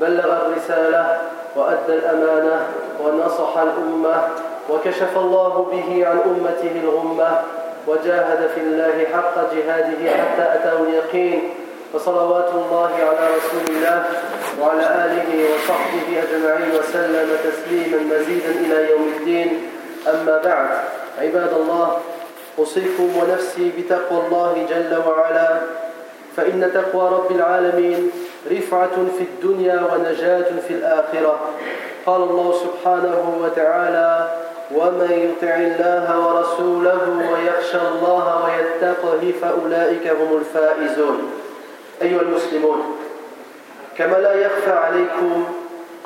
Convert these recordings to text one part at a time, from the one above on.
بلغ الرسالة وأدى الأمانة ونصح الأمة وكشف الله به عن أمته الغمة وجاهد في الله حق جهاده حتى أتاه اليقين. فصلوات الله على رسول الله وعلى آله وصحبه أجمعين وسلم تسليما مزيدا إلى يوم الدين. أما بعد عباد الله أوصيكم ونفسي بتقوى الله جل وعلا. فإن تقوى رب العالمين رفعة في الدنيا ونجاة في الآخرة. قال الله سبحانه وتعالى ومن يطع الله ورسوله ويخشى الله ويتقه فأولئك هم الفائزون. أيها المسلمون كما لا يخفى عليكم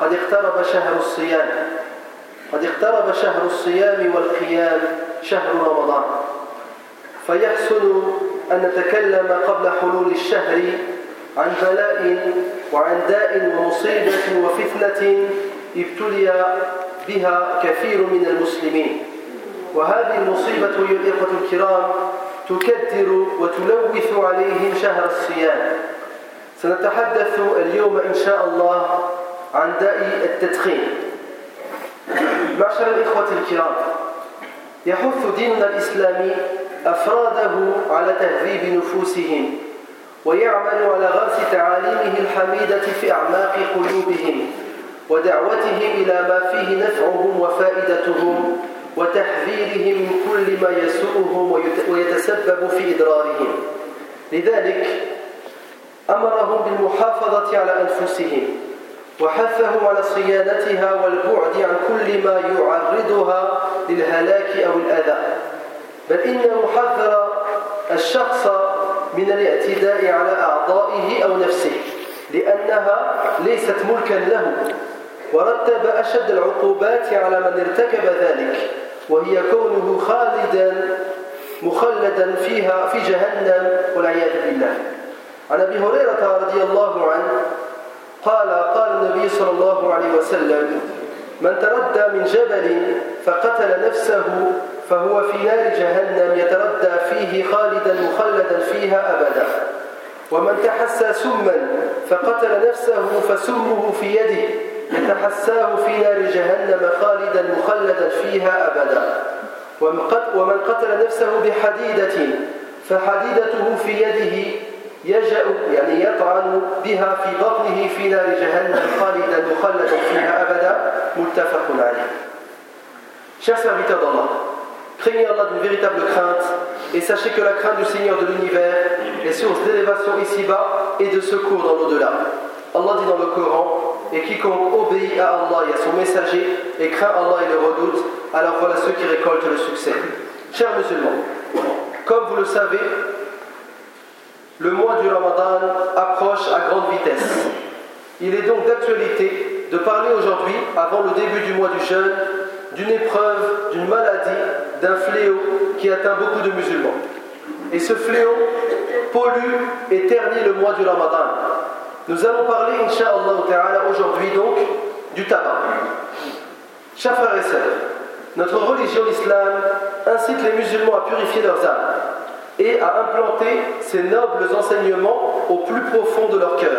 قد اقترب شهر الصيام. قد اقترب شهر الصيام والقيام شهر رمضان. فيحسن أن نتكلم قبل حلول الشهر عن بلاء وعن داء ومصيبة وفتنة ابتلي بها كثير من المسلمين. وهذه المصيبة أيها الإخوة الكرام تكدر وتلوث عليهم شهر الصيام. سنتحدث اليوم إن شاء الله عن داء التدخين. معشر الإخوة الكرام يحث ديننا الإسلامي أفراده على تهذيب نفوسهم. ويعمل على غرس تعاليمه الحميدة في أعماق قلوبهم ودعوتهم إلى ما فيه نفعهم وفائدتهم وتحذيرهم من كل ما يسوءهم ويتسبب في إضرارهم. لذلك أمرهم بالمحافظة على أنفسهم وحثهم على صيانتها والبعد عن كل ما يعرضها للهلاك أو الأذى. بل إنه حذر الشخص من الاعتداء على أعضائه أو نفسه لأنها ليست ملكا له ورتب أشد العقوبات على من ارتكب ذلك وهي كونه خالدا مخلدا فيها في جهنم والعياذ بالله. عن أبي هريرة رضي الله عنه قال قال النبي صلى الله عليه وسلم من تردى من جبل فقتل نفسه فهو في نار جهنم يتردى فيه خالدا مخلدا فيها أبدا. ومن تحسى سما فقتل نفسه فسمه في يده يتحساه في نار جهنم خالدا مخلدا فيها أبدا. ومن قتل نفسه بحديدة فحديدته في يده يجأ يعني يطعن بها في بطنه في نار جهنم خالدا مخلدا فيها أبدا. متفق عليه. Chers serviteurs d'Allah, craignez Allah d'une véritable crainte et sachez que la crainte du Seigneur de l'univers est source d'élévation ici-bas et de secours dans l'au-delà. Allah dit dans le Coran Et quiconque obéit à Allah et à son messager et craint Allah et le redoute, alors voilà ceux qui récoltent le succès. Chers musulmans, comme vous le savez, le mois du Ramadan approche à grande vitesse. Il est donc d'actualité de parler aujourd'hui, avant le début du mois du jeûne, d'une épreuve, d'une maladie, d'un fléau qui atteint beaucoup de musulmans. Et ce fléau pollue et ternit le mois du Ramadan. Nous allons parler, Inch'Allah aujourd'hui donc, du tabac. Chers frères et sœurs, notre religion, l'islam, incite les musulmans à purifier leurs âmes et à implanter ces nobles enseignements au plus profond de leur cœur.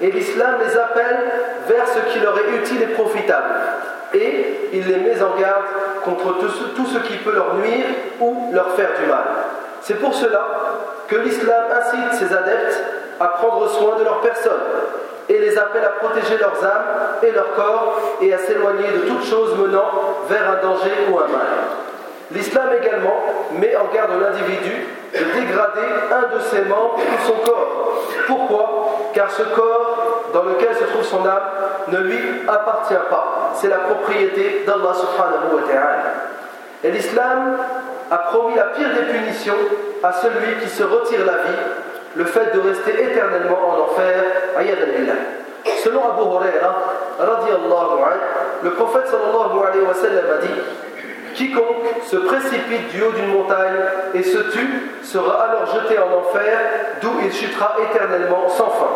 Et l'islam les appelle vers ce qui leur est utile et profitable. Et il les met en garde contre tout ce, qui peut leur nuire ou leur faire du mal. C'est pour cela que l'islam incite ses adeptes à prendre soin de leur personne et les appelle à protéger leurs âmes et leur corps et à s'éloigner de toute chose menant vers un danger ou un mal. L'islam également met en garde l'individu de dégrader un de ses membres ou son corps. Pourquoi? Car ce corps dans lequel se trouve son âme ne lui appartient pas. C'est la propriété d'Allah subhanahu wa ta'ala. Et l'islam a promis la pire des punitions à celui qui se retire la vie, le fait de rester éternellement en enfer, selon Abu Huraira, le prophète sallallahu wa a dit Quiconque se précipite du haut d'une montagne et se tue sera alors jeté en enfer, d'où il chutera éternellement sans fin.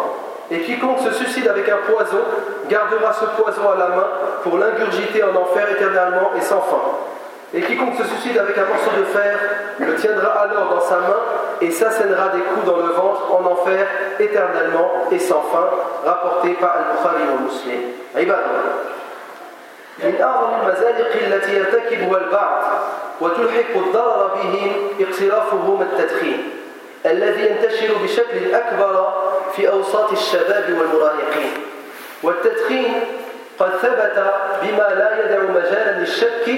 Et quiconque se suicide avec un poison gardera ce poison à la main pour l'ingurgiter en enfer éternellement et sans fin. Et quiconque se suicide avec un morceau de fer le tiendra alors dans sa main et s'assènera des coups dans le ventre en enfer éternellement et sans fin, rapporté par Al-Bukhari ou Muslim. من أعظم المزالق التي يرتكبها البعض وتلحق الضرر بهم اقترافهم التدخين الذي ينتشر بشكل أكبر في أوساط الشباب والمراهقين. والتدخين قد ثبت بما لا يدع مجالا للشك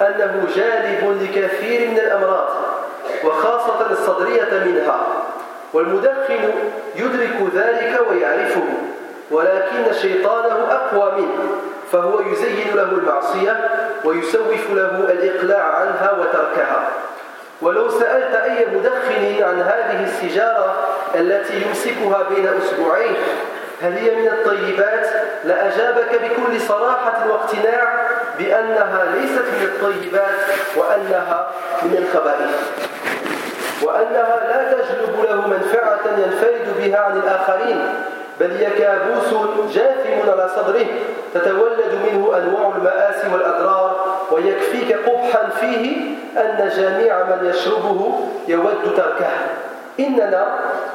أنه جالب لكثير من الأمراض وخاصة الصدرية منها. والمدخن يدرك ذلك ويعرفه ولكن شيطانه أقوى منه. فهو يزين له المعصية ويسوف له الإقلاع عنها وتركها. ولو سألت أي مدخن عن هذه السجارة التي يمسكها بين أسبوعين هل هي من الطيبات؟ لأجابك بكل صراحة واقتناع بأنها ليست من الطيبات وأنها من الخبائث. وأنها لا تجلب له منفعة ينفرد بها عن الآخرين. بل هي كابوس جاثم على صدره تتولد منه أنواع المآسي والأضرار ويكفيك قبحا فيه أن جميع من يشربه يود تركه. إننا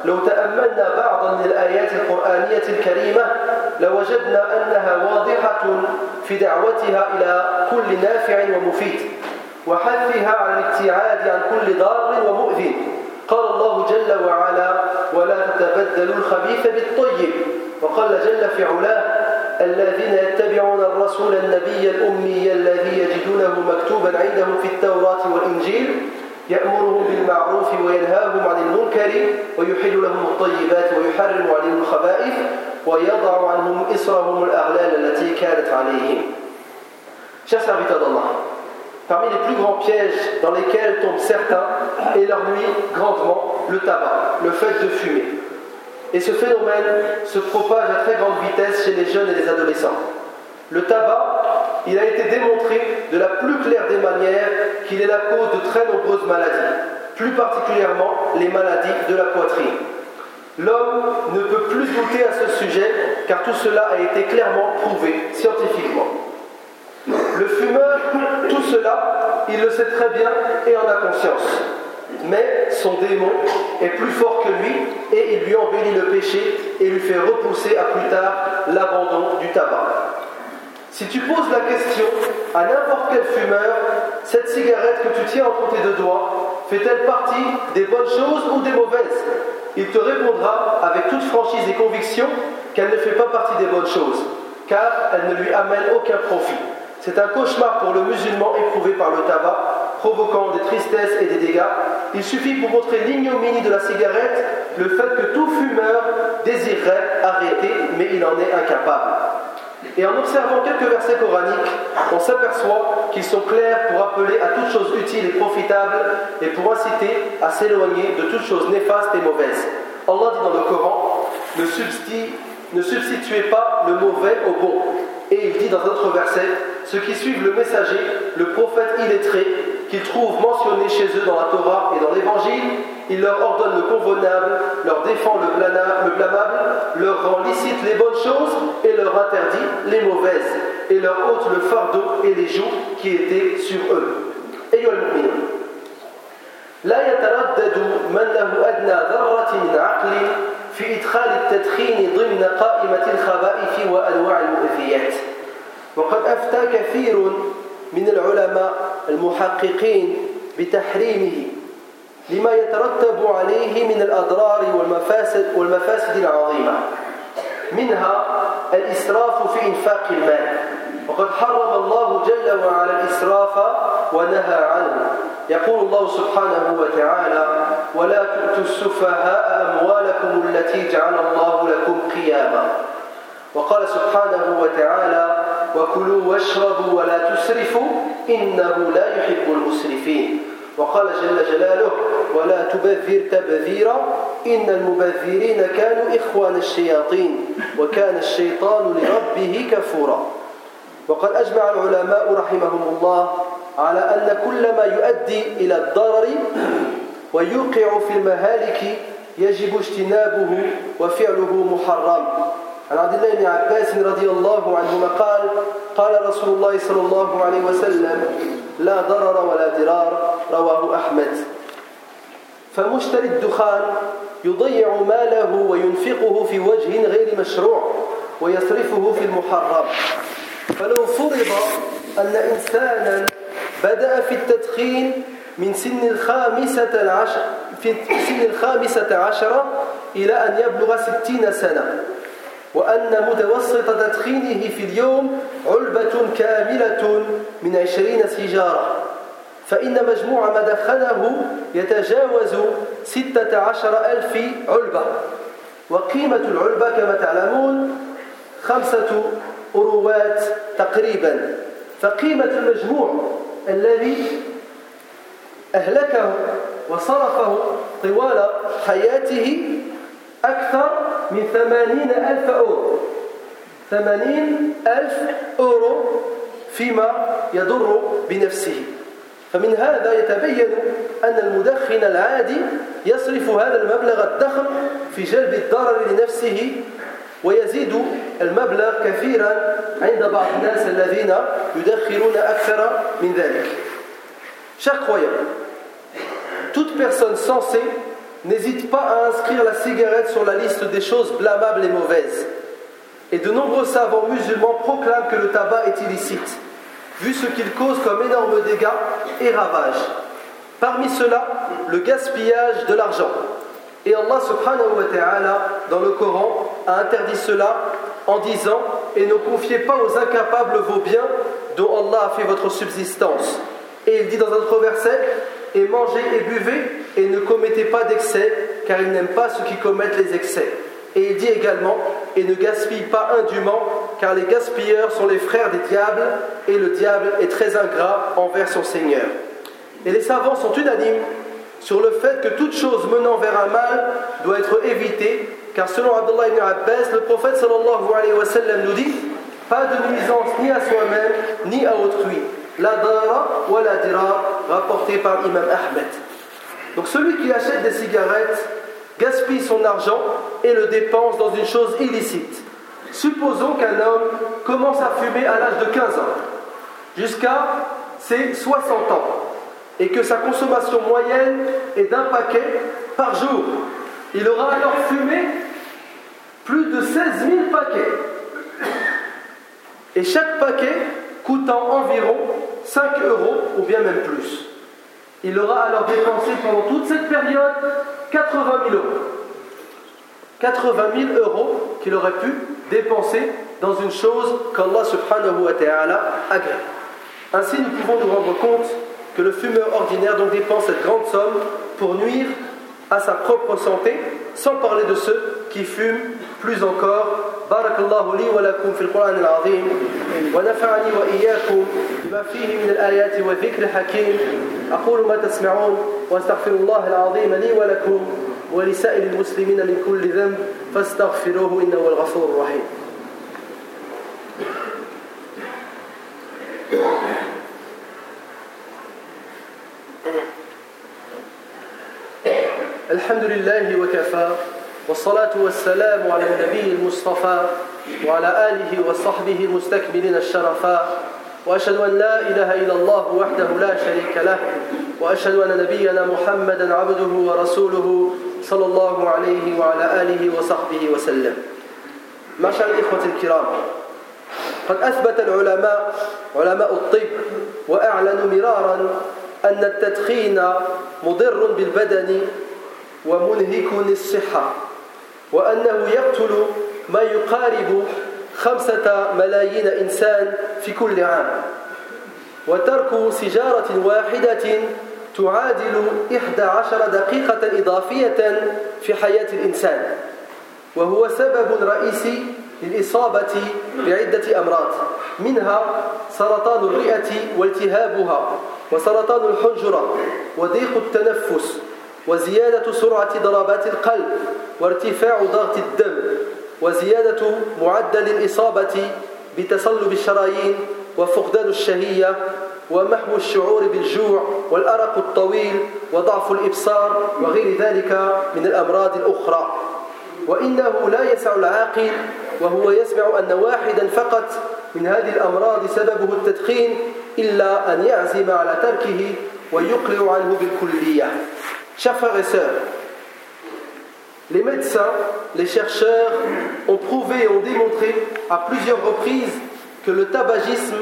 لو تأملنا بعضا من الآيات القرآنية الكريمة لوجدنا أنها واضحة في دعوتها إلى كل نافع ومفيد وحثها على الابتعاد عن كل ضار ومؤذي قال الله جل وعلا ولا تتبدلوا الخبيث بالطيب وقال جل في علاه الذين يتبعون الرسول النبي الأمي الذي يجدونه مكتوبا عندهم في التوراة والإنجيل يأمرهم بالمعروف وينهاهم عن المنكر ويحل لهم الطيبات ويحرم عليهم الخبائث ويضع عنهم إسرهم الأغلال التي كانت عليهم Chers serviteurs d'Allah, parmi les plus grands pièges dans lesquels tombent certains et leur nuit grandement le tabac, le fait de fumer. Et ce phénomène se propage à très grande vitesse chez les jeunes et les adolescents. Le tabac, il a été démontré de la plus claire des manières qu'il est la cause de très nombreuses maladies, plus particulièrement les maladies de la poitrine. L'homme ne peut plus douter à ce sujet car tout cela a été clairement prouvé scientifiquement. Le fumeur, tout cela, il le sait très bien et en a conscience mais son démon est plus fort que lui et il lui embellit le péché et lui fait repousser à plus tard l'abandon du tabac. Si tu poses la question à n'importe quel fumeur, cette cigarette que tu tiens entre tes deux doigts fait-elle partie des bonnes choses ou des mauvaises? Il te répondra avec toute franchise et conviction qu'elle ne fait pas partie des bonnes choses, car elle ne lui amène aucun profit. C'est un cauchemar pour le musulman éprouvé par le tabac provoquant des tristesses et des dégâts, il suffit pour montrer l'ignominie de la cigarette, le fait que tout fumeur désirerait arrêter, mais il en est incapable. Et en observant quelques versets coraniques, on s'aperçoit qu'ils sont clairs pour appeler à toute chose utile et profitable et pour inciter à s'éloigner de toute chose néfaste et mauvaise. Allah dit dans le Coran ne, ne substituez pas le mauvais au bon. Et il dit dans un autre verset ceux qui suivent le messager, le prophète illettré, qu'ils trouvent mentionné chez eux dans la Torah et dans l'Évangile, il leur ordonne le convenable, leur défend le, blâmable, leur rend licite les bonnes choses et leur interdit les mauvaises, et leur ôte le fardeau et les joues qui étaient sur eux. أيها المؤمنون لا يتردد من له أدنى ذرة من عقل في إدخال التدخين ضمن قائمة الخبائث وأنواع المؤذيات وقد أفتى كثير من العلماء المحققين بتحريمه لما يترتب عليه من الأضرار والمفاسد, والمفاسد العظيمة. منها الإسراف في إنفاق المال. وقد حرم الله جل وعلا الإسراف ونهى عنه. يقول الله سبحانه وتعالى ولا تؤتوا السفهاء أموالكم التي جعل الله لكم قياما. وقال سبحانه وتعالى وكلوا واشربوا ولا تسرفوا إنه لا يحب المسرفين. وقال جل جلاله ولا تبذر تبذيرا إن المبذرين كانوا إخوان الشياطين وكان الشيطان لربه كفورا. وقد أجمع العلماء رحمهم الله على أن كل ما يؤدي إلى الضرر ويوقع في المهالك يجب اجتنابه وفعله محرم. عن عبد الله بن عباس رضي الله عنهما قال قال رسول الله صلى الله عليه وسلم لا ضرر ولا ضرار رواه أحمد. فمشتري الدخان يضيع ماله وينفقه في وجه غير مشروع ويصرفه في المحرم. فلو فرض أن إنسانا بدأ في التدخين من سن الخامسة العشر في سن الخامسة عشرة إلى أن يبلغ ستين سنة. وأن متوسط تدخينه في اليوم علبة كاملة من عشرين سيجارة. فإن مجموع ما دخله يتجاوز ستة عشر ألف علبة. وقيمة العلبة كما تعلمون خمسة أروات تقريبا. فقيمة المجموع الذي أهلكه وصرفه طوال حياته أكثر من ثمانين ألف أورو. ثمانين ألف أورو فيما يضر بنفسه. فمن هذا يتبين أن المدخن العادي يصرف هذا المبلغ الضخم في جلب الضرر لنفسه ويزيد المبلغ كثيرا عند بعض الناس الذين يدخرون أكثر من ذلك Chers croyants, toute personne sensée n'hésite pas à inscrire la cigarette sur la liste des choses blâmables et mauvaises. Et de nombreux savants musulmans proclament que le tabac est illicite, vu ce qu'il cause comme énormes dégâts et ravages. Parmi cela, le gaspillage de l'argent. Et Allah subhanahu wa ta'ala, dans le Coran, a interdit cela en disant Et ne confiez pas aux incapables vos biens dont Allah a fait votre subsistance. Et il dit dans un autre verset Et mangez et buvez et ne commettez pas d'excès, car il n'aime pas ceux qui commettent les excès. Et il dit également Et ne gaspille pas indûment, car les gaspilleurs sont les frères des diables, et le diable est très ingrat envers son Seigneur. Et les savants sont unanimes sur le fait que toute chose menant vers un mal doit être évitée, car selon Abdullah ibn Abbas, le prophète sallallahu alayhi wa sallam nous dit Pas de nuisance ni à soi-même, ni à autrui. La dara wa la dira, rapporté par l'imam Ahmed. Donc celui qui achète des cigarettes gaspille son argent et le dépense dans une chose illicite. Supposons qu'un homme commence à fumer à l'âge de 15 ans jusqu'à ses 60 ans et que sa consommation moyenne est d'un paquet par jour. Il aura alors fumé plus de 16 000 paquets. Et chaque paquet coûtant environ 5 euros ou bien même plus. Il aura alors dépensé pendant toute cette période 80 000 euros. 80 000 euros qu'il aurait pu dépenser dans une chose qu'Allah subhanahu wa ta'ala agrée. Ainsi, nous pouvons nous rendre compte que le fumeur ordinaire donc dépense cette grande somme pour nuire à sa propre santé, sans parler de ceux qui fument plus encore. بارك الله لي ولكم في القرآن العظيم ونفعني وإياكم بما فيه من الآيات والذكر الحكيم أقول ما تسمعون واستغفر الله العظيم لي ولكم ولسائر المسلمين من كل ذنب فاستغفروه إنه الغفور الرحيم الحمد لله وكفى والصلاة والسلام على النبي المصطفى وعلى آله وصحبه المستكملين الشرفاء. وأشهد أن لا إله إلا الله وحده لا شريك له. وأشهد أن نبينا محمدا عبده ورسوله صلى الله عليه وعلى آله وصحبه وسلم. معشر الإخوة الكرام قد أثبت العلماء علماء الطب وأعلنوا مرارا أن التدخين مضر بالبدن ومنهك للصحة. وأنه يقتل ما يقارب خمسة ملايين إنسان في كل عام. وترك سجارة واحدة تعادل إحدى عشر دقيقة إضافية في حياة الإنسان. وهو سبب رئيسي للإصابة بعدة أمراض منها سرطان الرئة والتهابها وسرطان الحنجرة وضيق التنفس. وزيادة سرعة ضربات القلب وارتفاع ضغط الدم وزيادة معدل الإصابة بتصلب الشرايين وفقدان الشهية ومحو الشعور بالجوع والأرق الطويل وضعف الإبصار وغير ذلك من الأمراض الأخرى. وإنه لا يسع العاقل وهو يسمع أن واحدا فقط من هذه الأمراض سببه التدخين إلا أن يعزم على تركه ويقلع عنه بالكلية. Chers frères et sœurs, les médecins, les chercheurs ont prouvé et ont démontré à plusieurs reprises que le tabagisme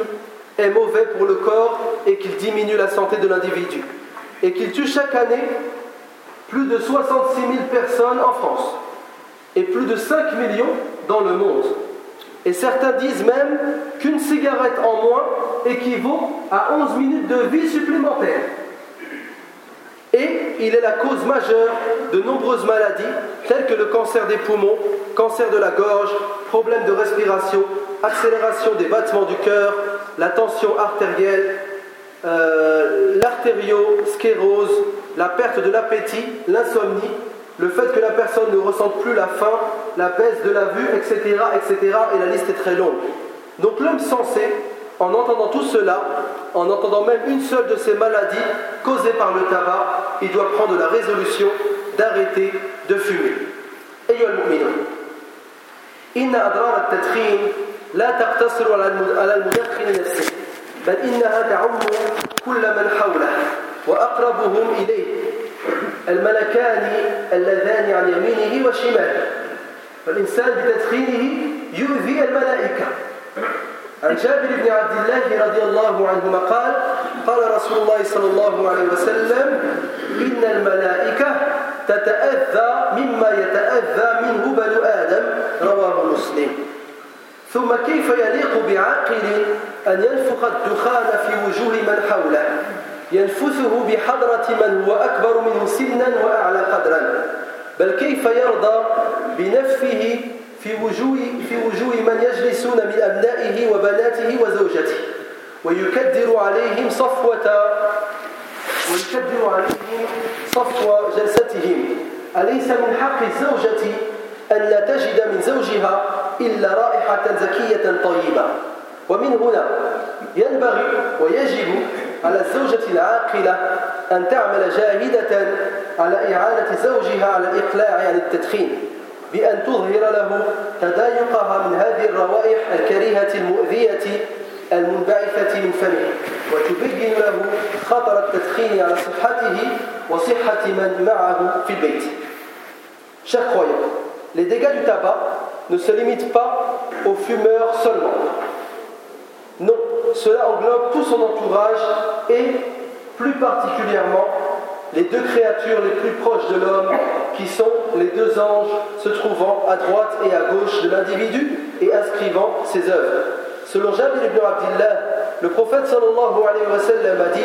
est mauvais pour le corps et qu'il diminue la santé de l'individu. Et qu'il tue chaque année plus de 66 000 personnes en France et plus de 5 millions dans le monde. Et certains disent même qu'une cigarette en moins équivaut à 11 minutes de vie supplémentaire. Et il est la cause majeure de nombreuses maladies telles que le cancer des poumons, cancer de la gorge, problèmes de respiration, accélération des battements du cœur, la tension artérielle, euh, l'artériosclérose, la perte de l'appétit, l'insomnie, le fait que la personne ne ressente plus la faim, la baisse de la vue, etc., etc., et la liste est très longue. Donc l'homme sensé, en entendant tout cela, en entendant même une seule de ces maladies causées par le tabac, il doit prendre la résolution d'arrêter de fumer. أيها المؤمنون إن أضرار التدخين لا تقتصر على المدخن نفسه بل إنها تعم كل من حوله وأقربهم إليه الملكان اللذان عن يمينه وشماله فالإنسان بتدخينه يؤذي الملائكة عن جابر بن عبد الله رضي الله عنهما قال قال رسول الله صلى الله عليه وسلم إن الملائكة تتأذى مما يتأذى منه بنو آدم رواه مسلم. ثم كيف يليق بعاقل أن ينفخ الدخان في وجوه من حوله؟ ينفثه بحضرة من هو أكبر منه سنا وأعلى قدرا. بل كيف يرضى بنفه في وجوه, في وجوه من يجلسون من أبنائه وبناته وزوجته؟ ويكدر عليهم صفوة ويكدر عليهم صفو جلستهم. أليس من حق الزوجة أن لا تجد من زوجها إلا رائحة زكية طيبة؟ ومن هنا ينبغي ويجب على الزوجة العاقلة أن تعمل جاهدة على إعانة زوجها على الإقلاع عن التدخين بأن تظهر له تضايقها من هذه الروائح الكريهة المؤذية المنبعثة من فمه وتبين له خطر التدخين على صحته وصحة من معه في البيت Chers croyants, les dégâts du tabac ne se limitent pas aux fumeurs seulement. Non, cela englobe tout son entourage et plus particulièrement les deux créatures les plus proches de l'homme, qui sont les deux anges se trouvant à droite et à gauche de l'individu et inscrivant ses œuvres. Selon Jabir ibn Abdillah, le prophète sallallahu alayhi wa sallam a dit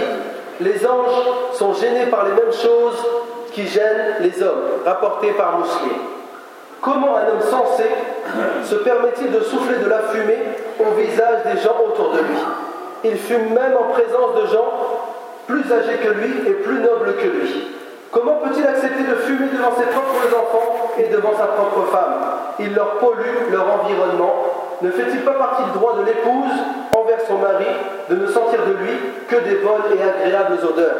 Les anges sont gênés par les mêmes choses qui gênent les hommes, rapporté par Muslim. Comment un homme sensé se permet-il de souffler de la fumée au visage des gens autour de lui? Il fume même en présence de gens plus âgés que lui et plus nobles que lui. Comment peut-il accepter de fumer devant ses propres enfants et devant sa propre femme? Il leur pollue leur environnement. Ne fait-il pas partie du droit de l'épouse envers son mari de ne sentir de lui que des bonnes et agréables odeurs?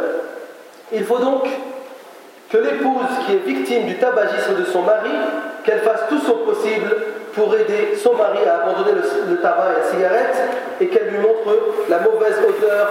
Il faut donc que l'épouse qui est victime du tabagisme de son mari, qu'elle fasse tout son possible pour aider son mari à abandonner le, tabac et la cigarette et qu'elle lui montre la mauvaise odeur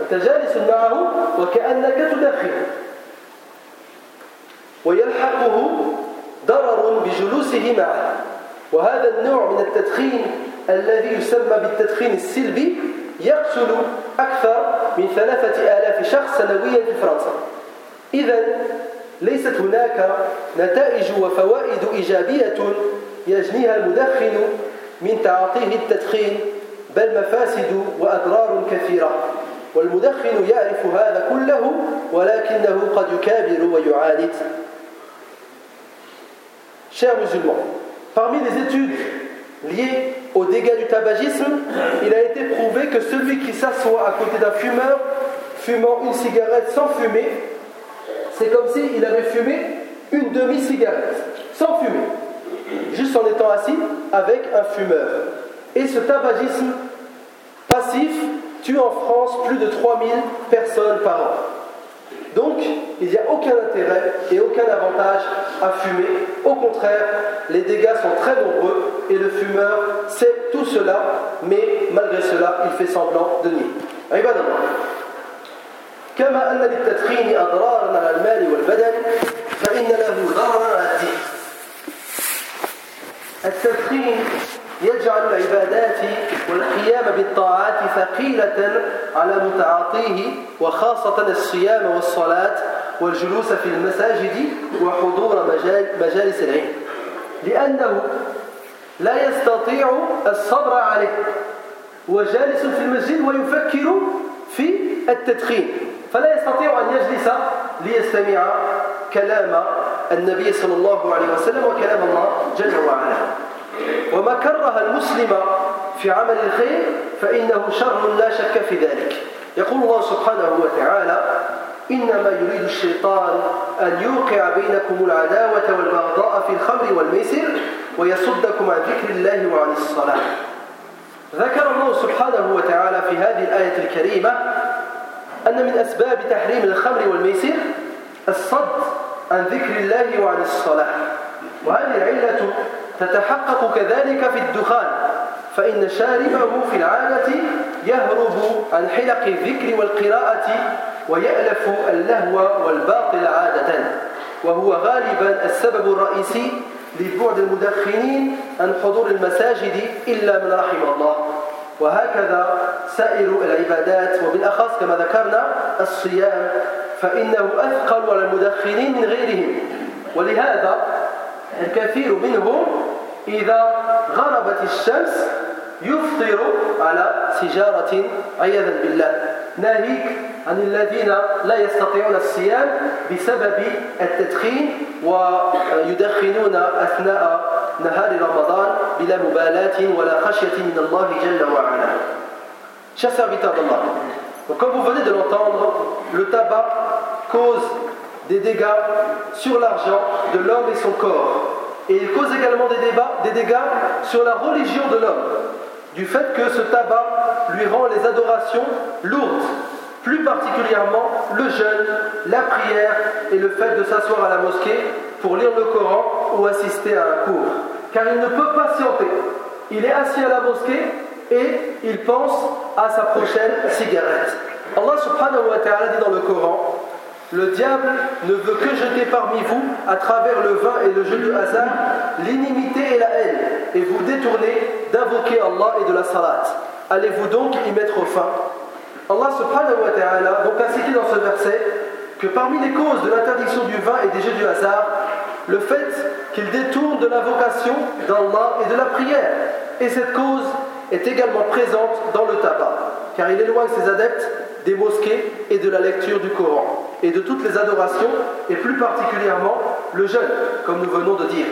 أنت جالس معه وكأنك تدخن. ويلحقه ضرر بجلوسه معه. وهذا النوع من التدخين الذي يسمى بالتدخين السلبي يقتل أكثر من ثلاثة آلاف شخص سنويا في فرنسا. إذا ليست هناك نتائج وفوائد إيجابية يجنيها المدخن من تعاطيه التدخين بل مفاسد وأضرار كثيرة. والمدخن يعرف هذا كله ولكنه قد يكابر ويعاند Chers musulmans, parmi les études liées aux dégâts du tabagisme, il a été prouvé que celui qui s'assoit à côté d'un fumeur fumant une cigarette sans fumer, c'est comme s'il avait fumé une demi-cigarette, sans fumer, juste en étant assis avec un fumeur. Et ce tabagisme passif tue en France plus de 3000 personnes par an. Donc, il n'y a aucun intérêt et aucun avantage à fumer. Au contraire, les dégâts sont très nombreux et le fumeur sait tout cela, mais malgré cela, il fait semblant de nier. كما أن للتدخين أضرارا على المال والبدن فإن له ضررا على الدين التدخين يجعل العبادات والقيام بالطاعات ثقيلة على متعاطيه وخاصة الصيام والصلاة والجلوس في المساجد وحضور مجالس العلم. لأنه لا يستطيع الصبر عليه وجالس في المسجد ويفكر في التدخين. فلا يستطيع أن يجلس ليستمع كلام النبي صلى الله عليه وسلم وكلام الله جل وعلا. وما كره المسلم في عمل الخير فإنه شر لا شك في ذلك. يقول الله سبحانه وتعالى إنما يريد الشيطان أن يوقع بينكم العداوة والبغضاء في الخمر والميسر ويصدكم عن ذكر الله وعن الصلاة. ذكر الله سبحانه وتعالى في هذه الآية الكريمة أن من أسباب تحريم الخمر والميسر الصد عن ذكر الله وعن الصلاة. وهذه العلة تتحقق كذلك في الدخان فإن شاربه في العادة يهرب عن حلق الذكر والقراءة ويألف اللهو والباطل عادة وهو غالبا السبب الرئيسي لبعد المدخنين عن حضور المساجد إلا من رحم الله. وهكذا سائر العبادات وبالأخص كما ذكرنا الصيام فإنه أثقل على المدخنين من غيرهم. ولهذا الكثير منهم إذا غربت الشمس يفطر على سجارة عياذا بالله. ناهيك عن الذين لا يستطيعون الصيام بسبب التدخين ويدخنون أثناء نهار رمضان بلا مبالاة ولا خشية من الله جل وعلا. Chers serviteurs d'Allah, comme vous venez de l'entendre, le tabac cause des dégâts sur l'argent de l'homme et son corps. Et il cause également des, débats, des dégâts sur la religion de l'homme, du fait que ce tabac lui rend les adorations lourdes, plus particulièrement le jeûne, la prière et le fait de s'asseoir à la mosquée pour lire le Coran ou assister à un cours. Car il ne peut patienter. Il est assis à la mosquée et il pense à sa prochaine cigarette. Allah subhanahu wa ta'ala dit dans le Coran le diable ne veut que jeter parmi vous, à travers le vin et le jeu de hasard, l'inimité et la haine, et vous détourner d'invoquer Allah et de la salat. Allez-vous donc y mettre fin? Allah subhanahu wa ta'ala donc a cité dans ce verset que parmi les causes de l'interdiction du vin et des jeux du hasard, le fait qu'il détourne de l'invocation d'Allah et de la prière. Et cette cause est également présente dans le tabac, car il éloigne ses adeptes des mosquées et de la lecture du Coran, et de toutes les adorations, et plus particulièrement le jeûne, comme nous venons de dire.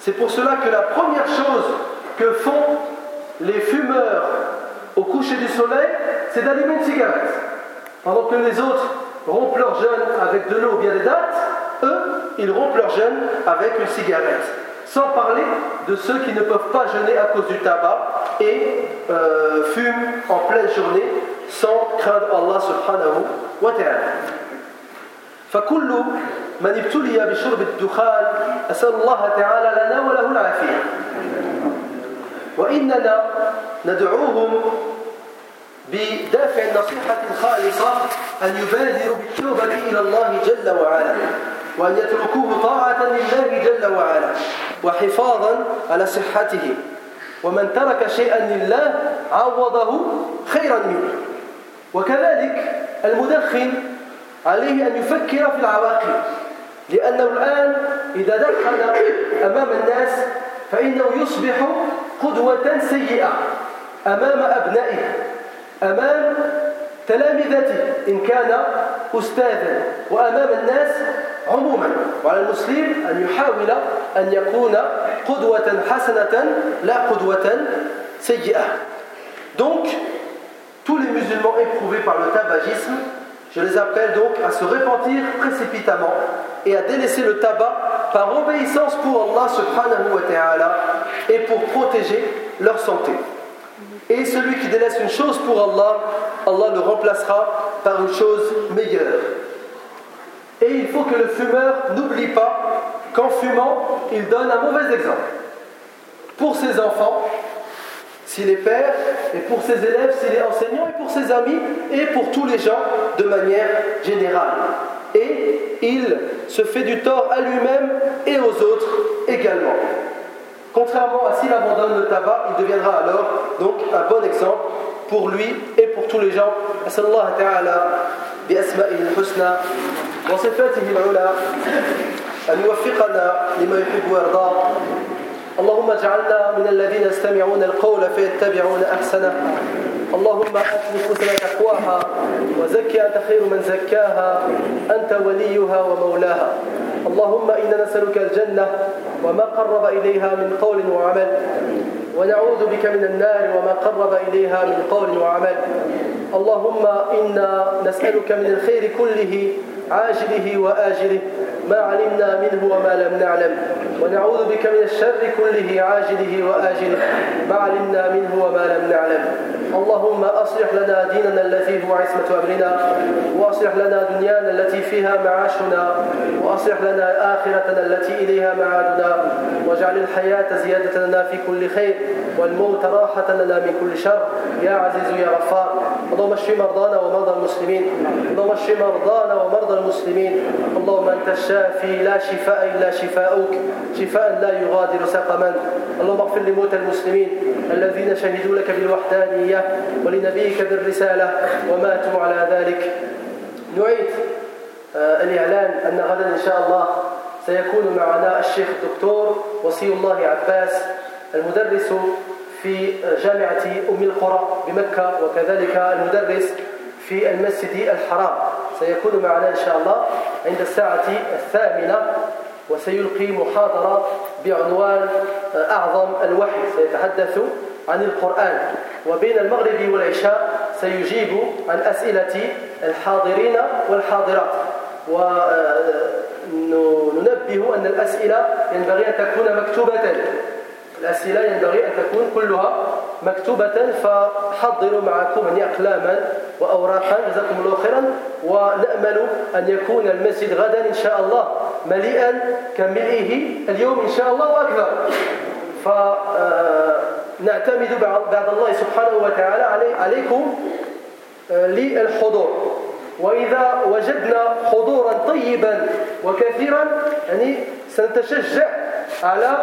C'est pour cela que la première chose que font les fumeurs au coucher du soleil, c'est d'allumer une cigarette. Pendant que les autres rompent leur jeûne avec de l'eau ou bien des dates, eux, ils rompent leur jeûne avec une cigarette. Sans parler de ceux qui ne peuvent pas jeûner à cause du tabac et euh, fument en pleine journée sans craindre Allah subhanahu wa ta'ala. فكل من ابتلي بشرب الدخان أسأل الله تعالى لنا وله العافية. وإننا ندعوهم بدافع نصيحة خالصة أن يبادروا بالتوبة إلى الله جل وعلا وأن يتركوه طاعة لله جل وعلا وحفاظا على صحته. ومن ترك شيئا لله عوضه خيرا منه. وكذلك المدخن عليه أن يفكر في العواقب. لأنه الآن إذا دخل أمام الناس فإنه يصبح قدوة سيئة أمام أبنائه أمام تلامذته إن كان أستاذا وأمام الناس عموما. وعلى المسلم أن يحاول أن يكون قدوة حسنة لا قدوة سيئة. Donc, tous les musulmans éprouvés par le tabagisme, je les appelle donc à se repentir précipitamment et à délaisser le tabac par obéissance pour Allah subhanahu wa ta'ala et pour protéger leur santé. Et celui qui délaisse une chose pour Allah, Allah le remplacera par une chose meilleure. Et il faut que le fumeur n'oublie pas qu'en fumant, il donne un mauvais exemple. Pour ses enfants, s'il est père, et pour ses élèves, s'il est enseignant, et pour ses amis, et pour tous les gens de manière générale. Et il se fait du tort à lui-même et aux autres également. Contrairement à s'il abandonne le tabac, il deviendra alors donc un bon exemple pour lui et pour tous les gens. ta'ala اللهم اجعلنا من الذين يستمعون القول فيتبعون أحسنه. اللهم آت نفوسنا تقواها وزكي أنت خير من زكاها. أنت وليها ومولاها. اللهم إنا نسألك الجنة وما قرب إليها من قول وعمل. ونعوذ بك من النار وما قرب إليها من قول وعمل. اللهم إنا نسألك من الخير كله عاجله وآجله ما علمنا منه وما لم نعلم. ونعوذ بك من الشر كله عاجله وآجله ما علمنا منه وما لم نعلم. اللهم أصلح لنا ديننا الذي هو عصمة أمرنا وأصلح لنا دنيانا التي فيها معاشنا وأصلح لنا آخرتنا التي إليها معادنا واجعل الحياة زيادة لنا في كل خير. والموت راحة لنا من كل شر. يا عزيز يا غفار اللهم اشف مرضانا ومرضى المسلمين. اللهم اشف مرضانا ومرضى المسلمين. اللهم أنت الشافي لا شفاء إلا شفاؤك. شفاء لا يغادر سقما. اللهم اغفر لموتى المسلمين الذين شهدوا لك بالوحدانية ولنبيك بالرسالة وماتوا على ذلك. نعيد آه، الإعلان أن غدا إن شاء الله سيكون معنا الشيخ الدكتور وصي الله عباس المدرس في جامعة أم القرى بمكة وكذلك المدرس في المسجد الحرام. سيكون معنا إن شاء الله عند الساعة الثامنة وسيلقي محاضرة بعنوان أعظم الوحي. سيتحدث عن القرآن. وبين المغرب والعشاء سيجيب عن أسئلة الحاضرين والحاضرات. وننبه أن الأسئلة ينبغي أن تكون مكتوبة. الأسئلة ينبغي أن تكون كلها مكتوبة فحضروا معكم يعني أقلاما وأوراقا. جزاكم الله خيرا. ونأمل أن يكون المسجد غدا إن شاء الله مليئا كملئه اليوم إن شاء الله وأكثر. فنعتمد بعد الله سبحانه وتعالى عليكم آه، للحضور. وإذا وجدنا حضورا طيبا وكثيرا يعني سنتشجع على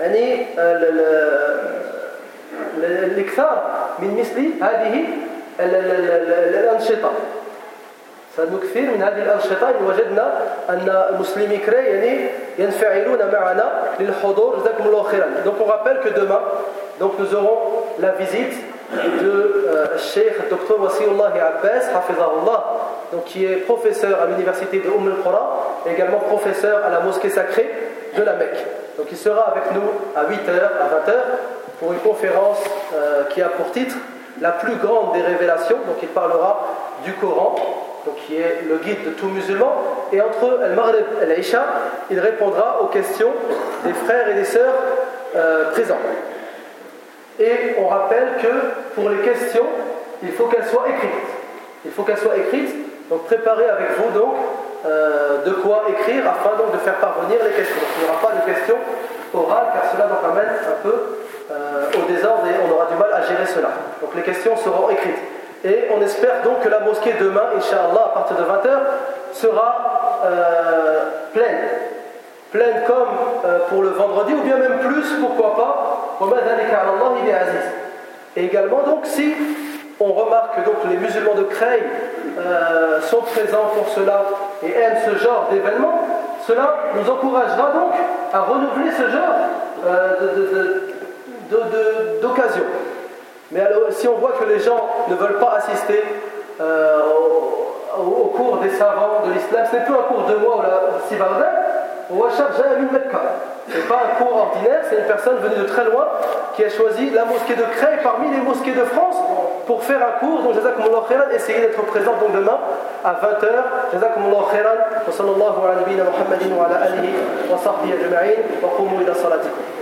يعني آه، الإكثار من مثل هذه الأنشطة. سادو كثير من هذه الأنشطة وجدنا أن المسلمين كري يعني ينفعلون معنا للحضور. جزاكم الله خيرا. donc on rappelle que demain donc nous aurons la visite de الشيخ الدكتور وصي الله عباس حفظه الله donc qui professeur à l'université de ام القرى également professeur à la mosquée sacrée دو لا مكه donc il sera avec nous à 8h, à 20h pour une conférence euh, qui a pour titre La plus grande des révélations. Donc il parlera du Coran, donc qui est le guide de tout musulman. Et entre Al-Maghrib et l'Aïcha, il répondra aux questions des frères et des sœurs euh, présents. Et on rappelle que pour les questions, il faut qu'elles soient écrites. Il faut qu'elles soient écrites. Donc préparez avec vous donc euh, de quoi écrire afin donc de faire parvenir les questions. il n'y aura pas de questions orales car cela nous amène un peu euh, au désordre et on aura du mal à gérer cela. Donc les questions seront écrites. Et on espère donc que la mosquée demain, Inch'Allah, à partir de 20h, sera euh, pleine. Pleine comme pour le vendredi, ou bien même plus, pourquoi pas. Et également, donc, si on remarque donc que les musulmans de Creil sont présents pour cela et aiment ce genre d'événement, cela nous encouragera donc à renouveler ce genre d'occasion. Mais si on voit que les gens ne veulent pas assister au, cours des savants de l'islam, ce n'est plus un cours de moi ou la Sibarda, ou Mekka. Ce n'est pas un cours ordinaire, c'est une personne venue de très loin qui a choisi la mosquée de Creil parmi les mosquées de France pour faire un cours. Donc, Jazakumullah khairan, essayez d'être présent demain à 20h. Jazakumullah khairan, wa sallallahu ala Muhammadin wa ala alihi wa sahbihi ajma'in, wa qumu ila salatikum.